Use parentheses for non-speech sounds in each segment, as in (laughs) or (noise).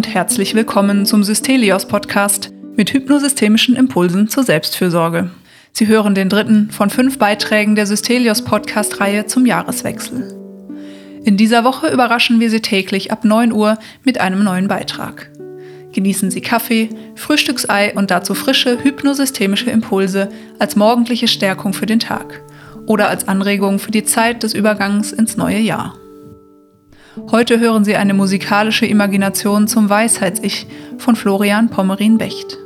und herzlich willkommen zum Systelios Podcast mit hypnosystemischen Impulsen zur Selbstfürsorge. Sie hören den dritten von fünf Beiträgen der Systelios Podcast-Reihe zum Jahreswechsel. In dieser Woche überraschen wir Sie täglich ab 9 Uhr mit einem neuen Beitrag. Genießen Sie Kaffee, Frühstücksei und dazu frische hypnosystemische Impulse als morgendliche Stärkung für den Tag oder als Anregung für die Zeit des Übergangs ins neue Jahr. Heute hören Sie eine musikalische Imagination zum Weisheits-Ich von Florian Pommerin-Becht.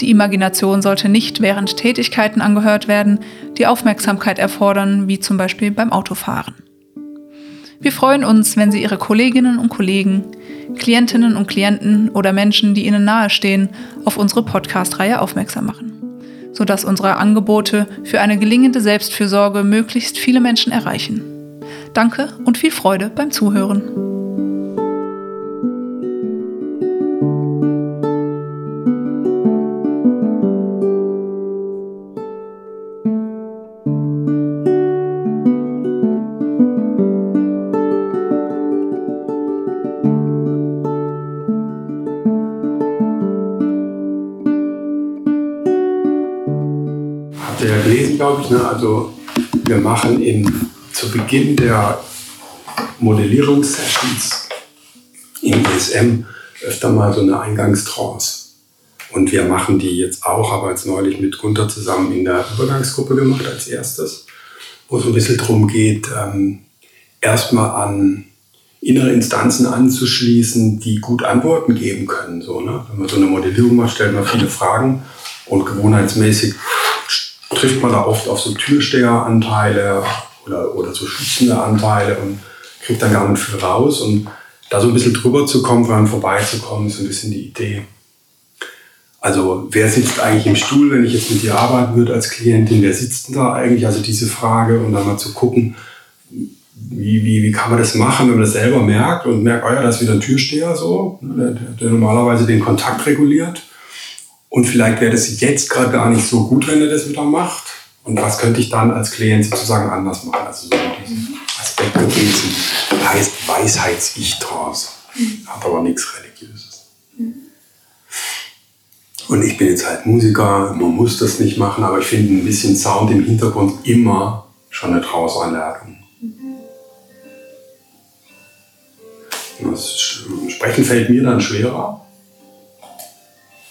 Die Imagination sollte nicht während Tätigkeiten angehört werden, die Aufmerksamkeit erfordern, wie zum Beispiel beim Autofahren. Wir freuen uns, wenn Sie Ihre Kolleginnen und Kollegen, Klientinnen und Klienten oder Menschen, die Ihnen nahestehen, auf unsere Podcast-Reihe aufmerksam machen, sodass unsere Angebote für eine gelingende Selbstfürsorge möglichst viele Menschen erreichen. Danke und viel Freude beim Zuhören. glaube ich. Ne? Also wir machen in, zu Beginn der Modellierungssessions im ESM öfter mal so eine Eingangstrance. Und wir machen die jetzt auch, aber jetzt neulich mit Gunther zusammen in der Übergangsgruppe gemacht als erstes, wo es ein bisschen darum geht, ähm, erstmal an innere Instanzen anzuschließen, die gut Antworten geben können. So, ne? Wenn man so eine Modellierung macht, stellt man viele Fragen und gewohnheitsmäßig trifft man da oft auf so Türsteheranteile oder, oder so schützende Anteile und kriegt dann gar nicht viel raus. Und da so ein bisschen drüber zu kommen, dran vorbeizukommen, ist ein bisschen die Idee. Also wer sitzt eigentlich im Stuhl, wenn ich jetzt mit dir arbeiten würde als Klientin, wer sitzt denn da eigentlich? Also diese Frage und dann mal zu gucken, wie, wie, wie kann man das machen, wenn man das selber merkt und merkt, oh ja, da ist wieder ein Türsteher so, der, der normalerweise den Kontakt reguliert. Und vielleicht wäre das jetzt gerade gar nicht so gut, wenn er das wieder macht. Und was könnte ich dann als Klient sozusagen anders machen? Also so diesen Aspekt gewesen. Heißt Weisheits-Ich-Trance. Hat aber nichts Religiöses. Und ich bin jetzt halt Musiker, man muss das nicht machen, aber ich finde ein bisschen Sound im Hintergrund immer schon eine Trance-Einladung. Das Sprechen fällt mir dann schwerer,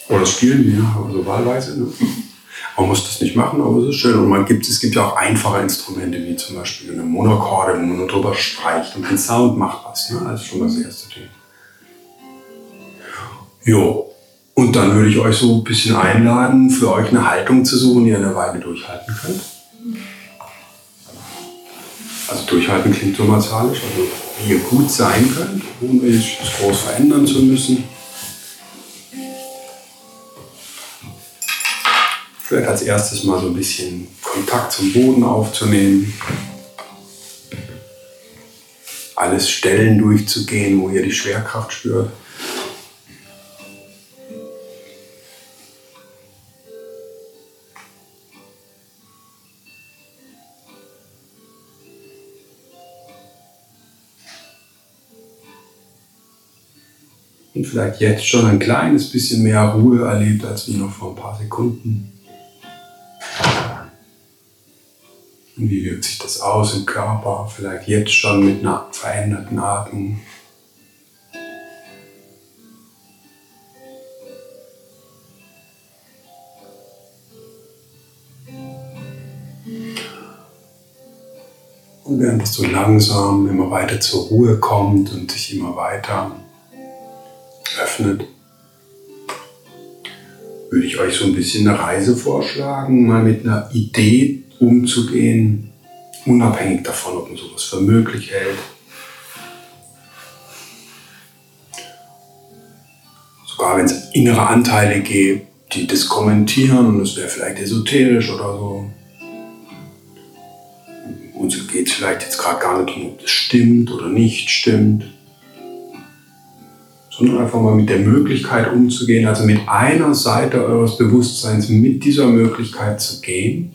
oder spielen wir, also wahlweise. Ne? (laughs) Man muss das nicht machen, aber es ist schön. Und man gibt, es gibt ja auch einfache Instrumente, wie zum Beispiel eine Monokorde, wo man drüber streicht und den Sound macht was. Ne? Das ist schon das erste Ding. Jo. Und dann würde ich euch so ein bisschen einladen, für euch eine Haltung zu suchen, die ihr eine Weile durchhalten könnt. Also durchhalten klingt so martialisch, also wie ihr gut sein könnt, ohne jetzt groß verändern zu müssen. Vielleicht als erstes mal so ein bisschen Kontakt zum Boden aufzunehmen. Alles Stellen durchzugehen, wo ihr die Schwerkraft spürt. und vielleicht jetzt schon ein kleines bisschen mehr Ruhe erlebt als wie noch vor ein paar Sekunden. Wie wirkt sich das aus im Körper? Vielleicht jetzt schon mit einer veränderten Atmung. Und während das so langsam immer weiter zur Ruhe kommt und sich immer weiter öffnet, würde ich euch so ein bisschen eine Reise vorschlagen, mal mit einer Idee umzugehen, unabhängig davon, ob man sowas für möglich hält. Sogar wenn es innere Anteile gibt, die das kommentieren und es wäre vielleicht esoterisch oder so. Uns geht es vielleicht jetzt gerade gar nicht darum, ob das stimmt oder nicht stimmt sondern einfach mal mit der Möglichkeit umzugehen, also mit einer Seite eures Bewusstseins mit dieser Möglichkeit zu gehen,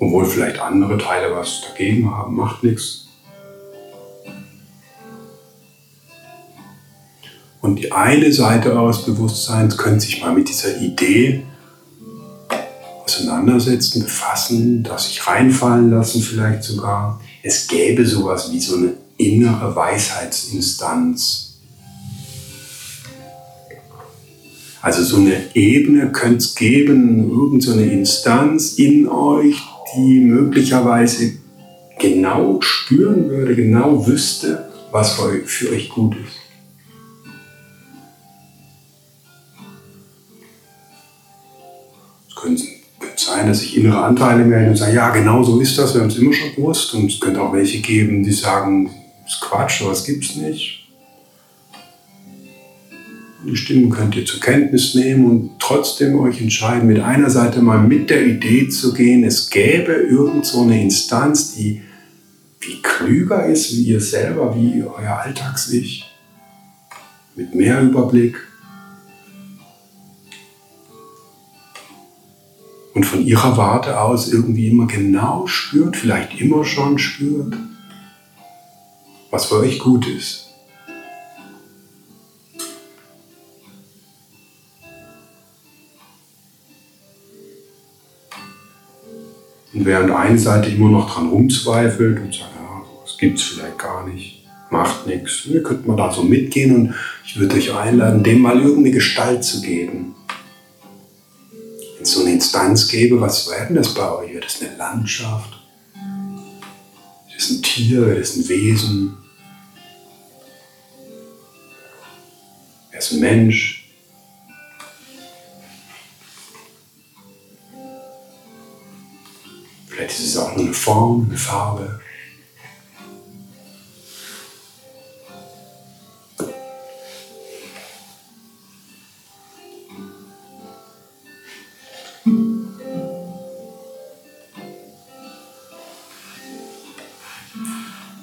obwohl vielleicht andere Teile was dagegen haben, macht nichts. Und die eine Seite eures Bewusstseins könnte sich mal mit dieser Idee auseinandersetzen, befassen, das sich reinfallen lassen vielleicht sogar. Es gäbe sowas wie so eine innere Weisheitsinstanz. Also so eine Ebene könnte es geben, irgendeine so Instanz in euch, die möglicherweise genau spüren würde, genau wüsste, was für euch gut ist. Es könnte sein, dass sich innere Anteile melden und sagen, ja, genau so ist das, wir haben es immer schon gewusst. Und es könnte auch welche geben, die sagen, das ist Quatsch, sowas gibt es nicht. Die Stimmen könnt ihr zur Kenntnis nehmen und trotzdem euch entscheiden, mit einer Seite mal mit der Idee zu gehen, es gäbe irgend so eine Instanz, die viel klüger ist wie ihr selber, wie euer Alltags-Ich, mit mehr Überblick. Und von ihrer Warte aus irgendwie immer genau spürt, vielleicht immer schon spürt, was für euch gut ist. Und während eine Seite immer noch dran rumzweifelt und sagt, ja, das gibt es vielleicht gar nicht, macht nichts, ne, könnte man da so mitgehen und ich würde euch einladen, dem mal irgendeine Gestalt zu geben. Wenn es so eine Instanz gäbe, was wäre denn das bei euch? Wäre das eine Landschaft? Wäre das ein Tier? Wäre das ein Wesen? Wäre es ein Mensch? Vielleicht ist es auch nur eine Form, eine Farbe.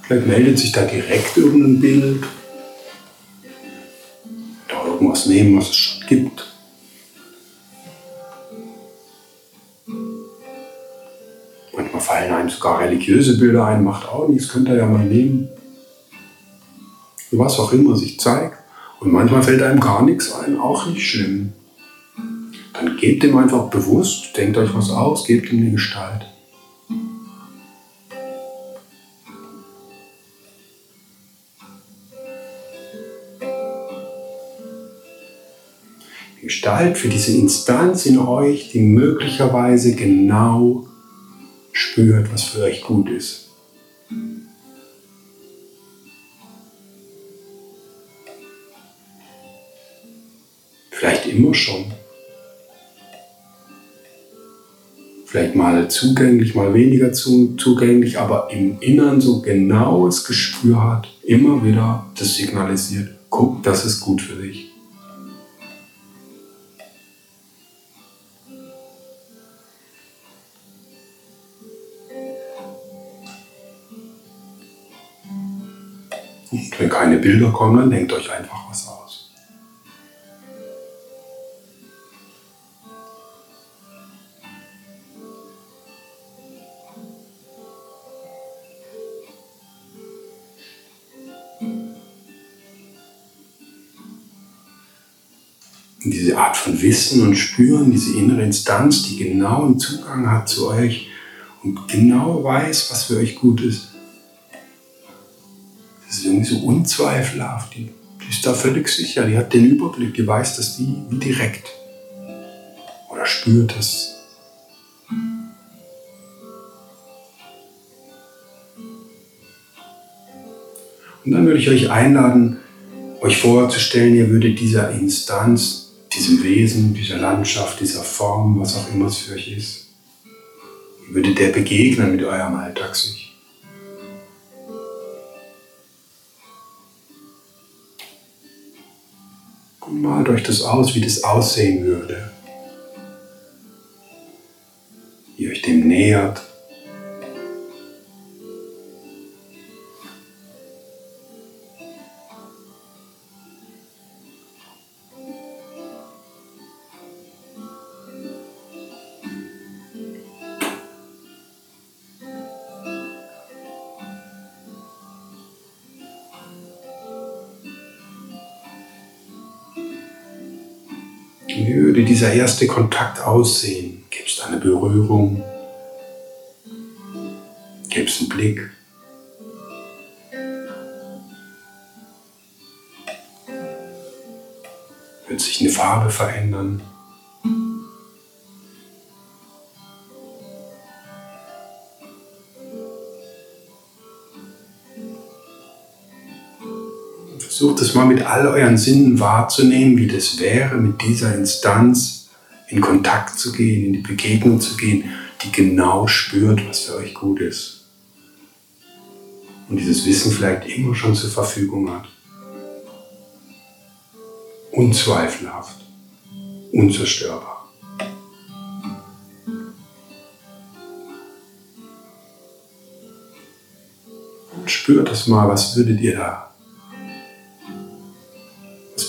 Vielleicht meldet sich da direkt irgendein Bild. Da irgendwas nehmen, was es schon gibt. Religiöse Bilder ein, macht auch nichts, könnt ihr ja mal nehmen. Was auch immer sich zeigt. Und manchmal fällt einem gar nichts ein, auch nicht schlimm. Dann gebt ihm einfach bewusst, denkt euch was aus, gebt ihm eine Gestalt. Gestalt für diese Instanz in euch, die möglicherweise genau spürt, was für euch gut ist. Vielleicht immer schon. Vielleicht mal zugänglich, mal weniger zugänglich, aber im Innern so genaues Gespür hat, immer wieder das signalisiert, guck, das ist gut für dich. Und wenn keine Bilder kommen, dann denkt euch einfach was aus. Und diese Art von Wissen und Spüren, diese innere Instanz, die genauen Zugang hat zu euch und genau weiß, was für euch gut ist, so unzweifelhaft. Die, die ist da völlig sicher. Die hat den Überblick. Die weiß das wie, wie direkt. Oder spürt es. Und dann würde ich euch einladen, euch vorzustellen, ihr würdet dieser Instanz, diesem Wesen, dieser Landschaft, dieser Form, was auch immer es für euch ist, ihr würdet der begegnen mit eurem Alltagssicht. Malt euch das aus, wie das aussehen würde. Wie ihr euch dem nähert. Wie würde dieser erste Kontakt aussehen? Gibt es eine Berührung? Gibt es einen Blick? Wird sich eine Farbe verändern? Versucht es mal mit all euren Sinnen wahrzunehmen, wie das wäre, mit dieser Instanz in Kontakt zu gehen, in die Begegnung zu gehen, die genau spürt, was für euch gut ist. Und dieses Wissen vielleicht immer schon zur Verfügung hat. Unzweifelhaft, unzerstörbar. Spürt das mal, was würdet ihr da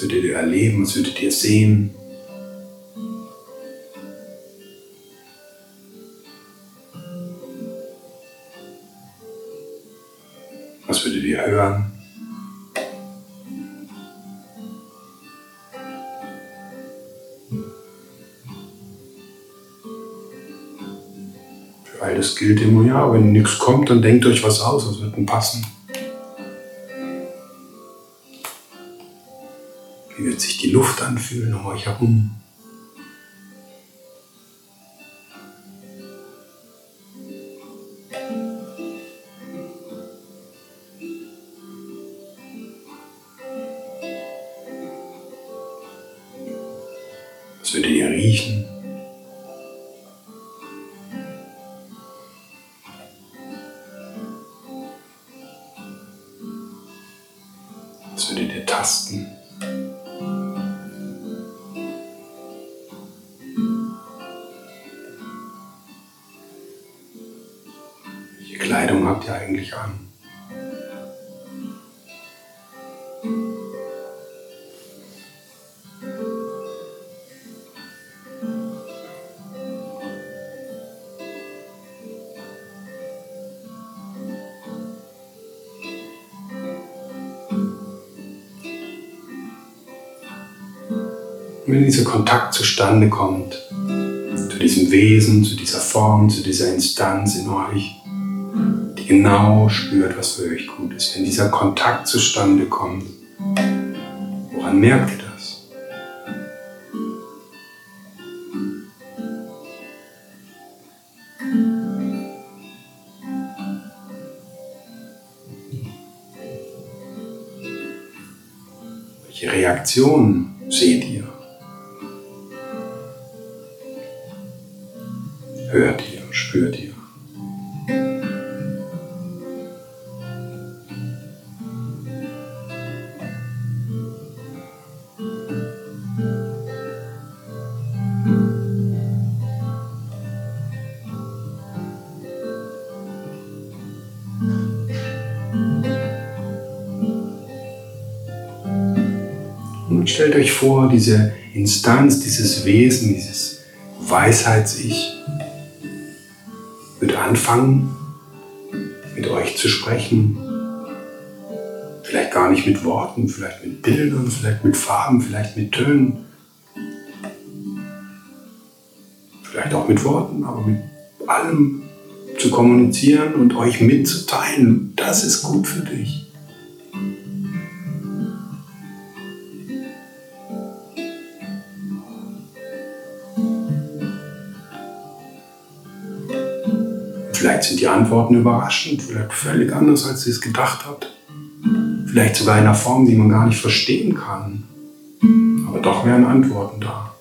würdet ihr erleben? Was würdet ihr sehen? Was würdet ihr hören? Für all das gilt immer, ja, wenn nichts kommt, dann denkt euch was aus, was wird denn passen. Sich die Luft anfühlen euch herum? Was Eigentlich an? wenn dieser Kontakt zustande kommt, zu diesem Wesen, zu dieser Form, zu dieser Instanz in euch, genau spürt, was für euch gut ist. Wenn dieser Kontakt zustande kommt, woran merkt ihr das? Welche Reaktionen seht ihr? Hört ihr, spürt ihr? Stellt euch vor, diese Instanz, dieses Wesen, dieses Weisheits-Ich wird anfangen, mit euch zu sprechen. Vielleicht gar nicht mit Worten, vielleicht mit Bildern, vielleicht mit Farben, vielleicht mit Tönen. Vielleicht auch mit Worten, aber mit allem zu kommunizieren und euch mitzuteilen, das ist gut für dich. Vielleicht sind die Antworten überraschend, vielleicht völlig anders, als ihr es gedacht habt. Vielleicht sogar in einer Form, die man gar nicht verstehen kann. Aber doch wären Antworten da.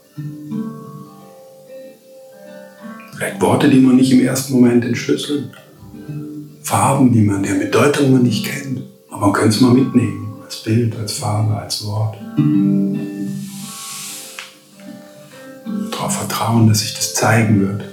Vielleicht Worte, die man nicht im ersten Moment entschlüsselt. Farben, die man, der Bedeutung man nicht kennt. Aber man könnte es mal mitnehmen. Als Bild, als Farbe, als Wort. Darauf vertrauen, dass sich das zeigen wird.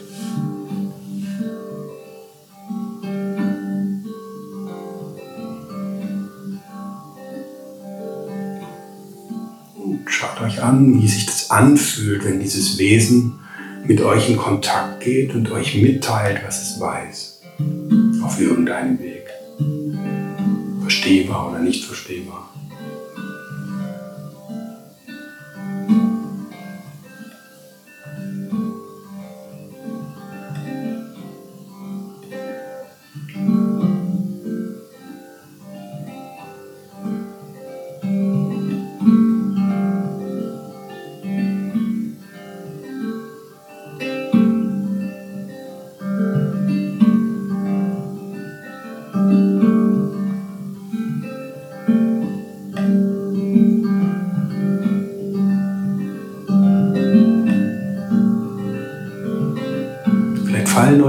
Schaut euch an, wie sich das anfühlt, wenn dieses Wesen mit euch in Kontakt geht und euch mitteilt, was es weiß. Auf irgendeinem Weg. Verstehbar oder nicht verstehbar.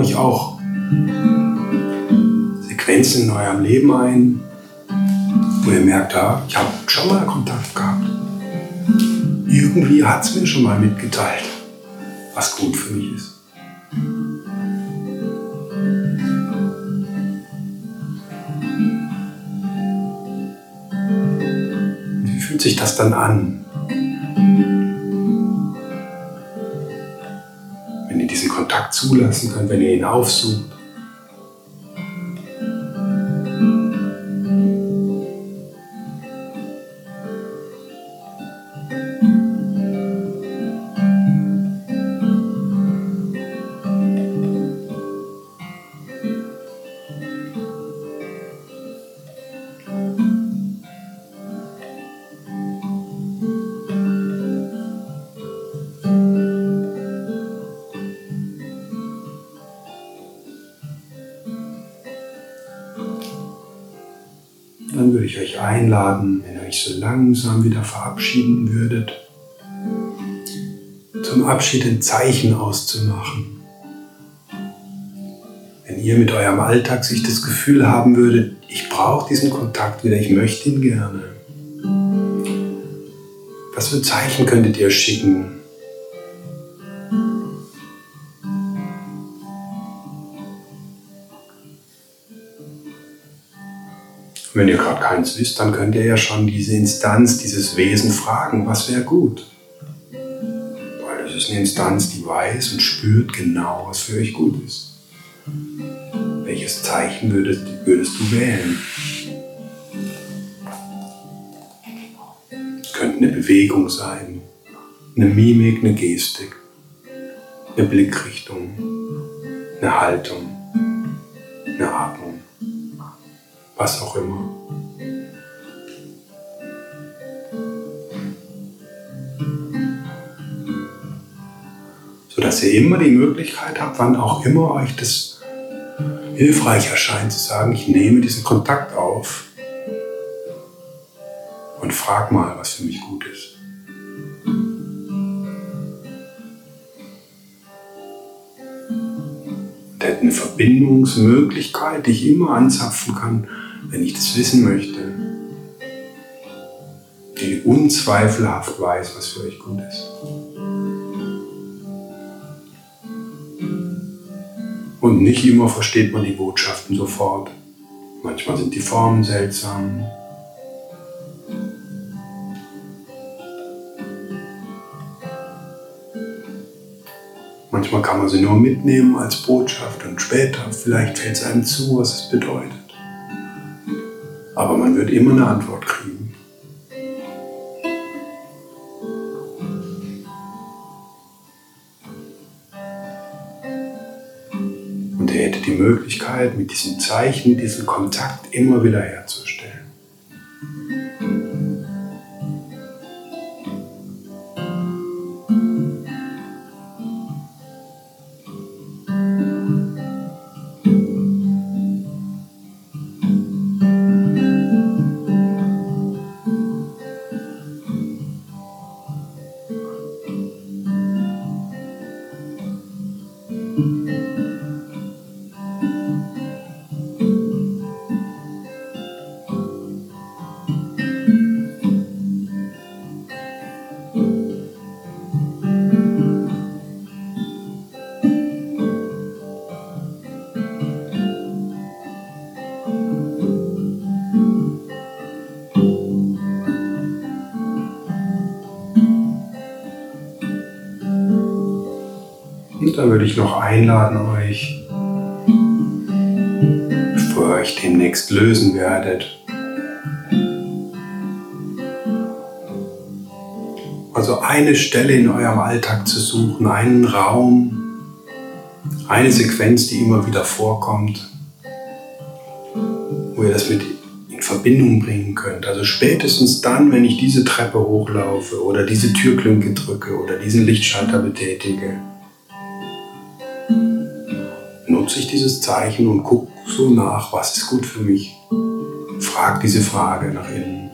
Euch auch Sequenzen in eurem Leben ein, wo ihr merkt, ja, ich habe schon mal Kontakt gehabt. Irgendwie hat es mir schon mal mitgeteilt, was gut für mich ist. Wie fühlt sich das dann an? Zulassen könnt, wenn ihr ihn aufsucht. Einladen, wenn ihr euch so langsam wieder verabschieden würdet, zum Abschied ein Zeichen auszumachen. Wenn ihr mit eurem Alltag sich das Gefühl haben würdet, ich brauche diesen Kontakt wieder, ich möchte ihn gerne. Was für Zeichen könntet ihr schicken? Wenn ihr gerade keins wisst, dann könnt ihr ja schon diese Instanz, dieses Wesen fragen, was wäre gut. Weil das ist eine Instanz, die weiß und spürt genau, was für euch gut ist. Welches Zeichen würdest, würdest du wählen? Es könnte eine Bewegung sein, eine Mimik, eine Gestik, eine Blickrichtung, eine Haltung, eine Atmung was auch immer. Sodass ihr immer die Möglichkeit habt, wann auch immer euch das hilfreich erscheint, zu sagen, ich nehme diesen Kontakt auf und frag mal, was für mich gut ist. Eine Verbindungsmöglichkeit, die ich immer anzapfen kann, wenn ich das wissen möchte, die unzweifelhaft weiß, was für euch gut ist. Und nicht immer versteht man die Botschaften sofort. Manchmal sind die Formen seltsam. Manchmal kann man sie nur mitnehmen als Botschaft und später vielleicht fällt es einem zu, was es bedeutet. Aber man wird immer eine Antwort kriegen. Und er hätte die Möglichkeit, mit diesem Zeichen, diesen Kontakt immer wieder herzustellen. Und dann würde ich noch einladen euch, bevor ihr euch demnächst lösen werdet, also eine Stelle in eurem Alltag zu suchen, einen Raum, eine Sequenz, die immer wieder vorkommt, wo ihr das mit in Verbindung bringen könnt. Also spätestens dann, wenn ich diese Treppe hochlaufe oder diese Türklinke drücke oder diesen Lichtschalter betätige, nutze ich dieses Zeichen und gucke so nach, was ist gut für mich. Frag diese Frage nach innen.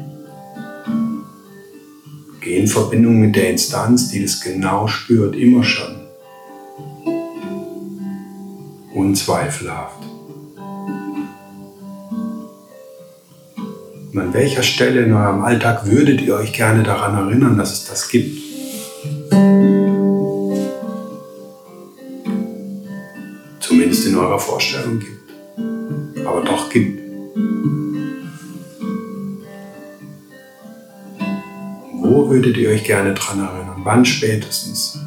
Geh in Verbindung mit der Instanz, die das genau spürt, immer schon. Unzweifelhaft. Und an welcher Stelle in eurem Alltag würdet ihr euch gerne daran erinnern, dass es das gibt? In eurer Vorstellung gibt. Aber doch gibt. Wo würdet ihr euch gerne daran erinnern? Wann spätestens?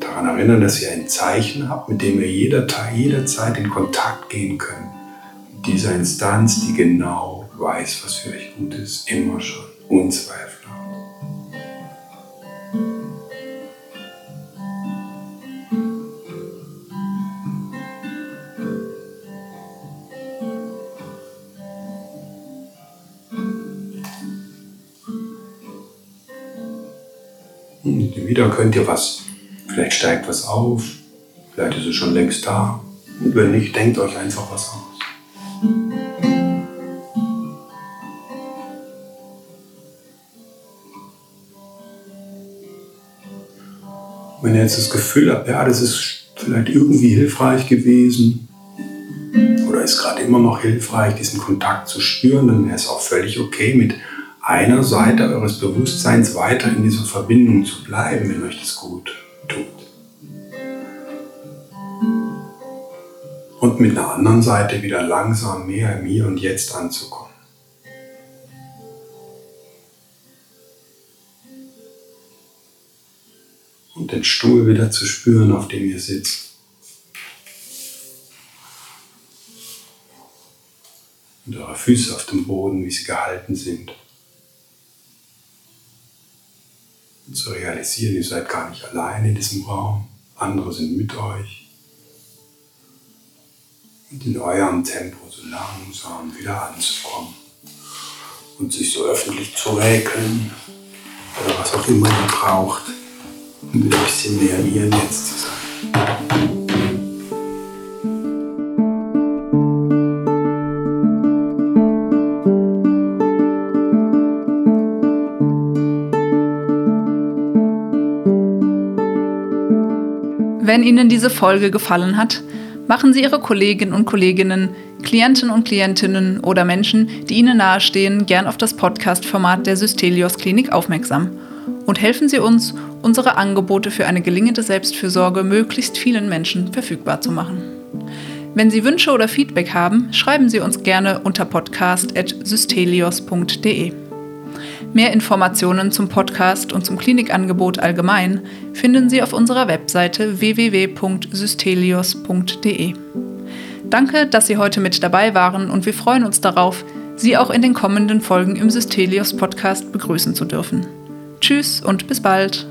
Daran erinnern, dass ihr ein Zeichen habt, mit dem ihr jederzeit in Kontakt gehen könnt dieser Instanz, die genau weiß, was für euch gut ist, immer schon, unzweifelhaft. Könnt ihr was, vielleicht steigt was auf, vielleicht ist es schon längst da. Und wenn nicht, denkt euch einfach was aus. Wenn ihr jetzt das Gefühl habt, ja, das ist vielleicht irgendwie hilfreich gewesen oder ist gerade immer noch hilfreich, diesen Kontakt zu spüren, dann wäre es auch völlig okay, mit einer Seite eures Bewusstseins weiter in dieser Verbindung zu bleiben, wenn euch das gut tut. Und mit einer anderen Seite wieder langsam mehr im Hier und Jetzt anzukommen. und den Stuhl wieder zu spüren, auf dem ihr sitzt. Und eure Füße auf dem Boden, wie sie gehalten sind. Und zu realisieren, ihr seid gar nicht allein in diesem Raum. Andere sind mit euch. Und in eurem Tempo so langsam wieder anzukommen. Und sich so öffentlich zu räkeln. Oder was auch immer ihr braucht um ein bisschen mehr Hier Jetzt zu sein. Wenn Ihnen diese Folge gefallen hat, machen Sie Ihre Kolleginnen und Kolleginnen, Klienten und Klientinnen oder Menschen, die Ihnen nahestehen, gern auf das Podcast-Format der Systelios Klinik aufmerksam und helfen Sie uns, unsere Angebote für eine gelingende Selbstfürsorge möglichst vielen Menschen verfügbar zu machen. Wenn Sie Wünsche oder Feedback haben, schreiben Sie uns gerne unter podcast.systelios.de. Mehr Informationen zum Podcast und zum Klinikangebot allgemein finden Sie auf unserer Webseite www.systelios.de. Danke, dass Sie heute mit dabei waren und wir freuen uns darauf, Sie auch in den kommenden Folgen im Systelios Podcast begrüßen zu dürfen. Tschüss und bis bald.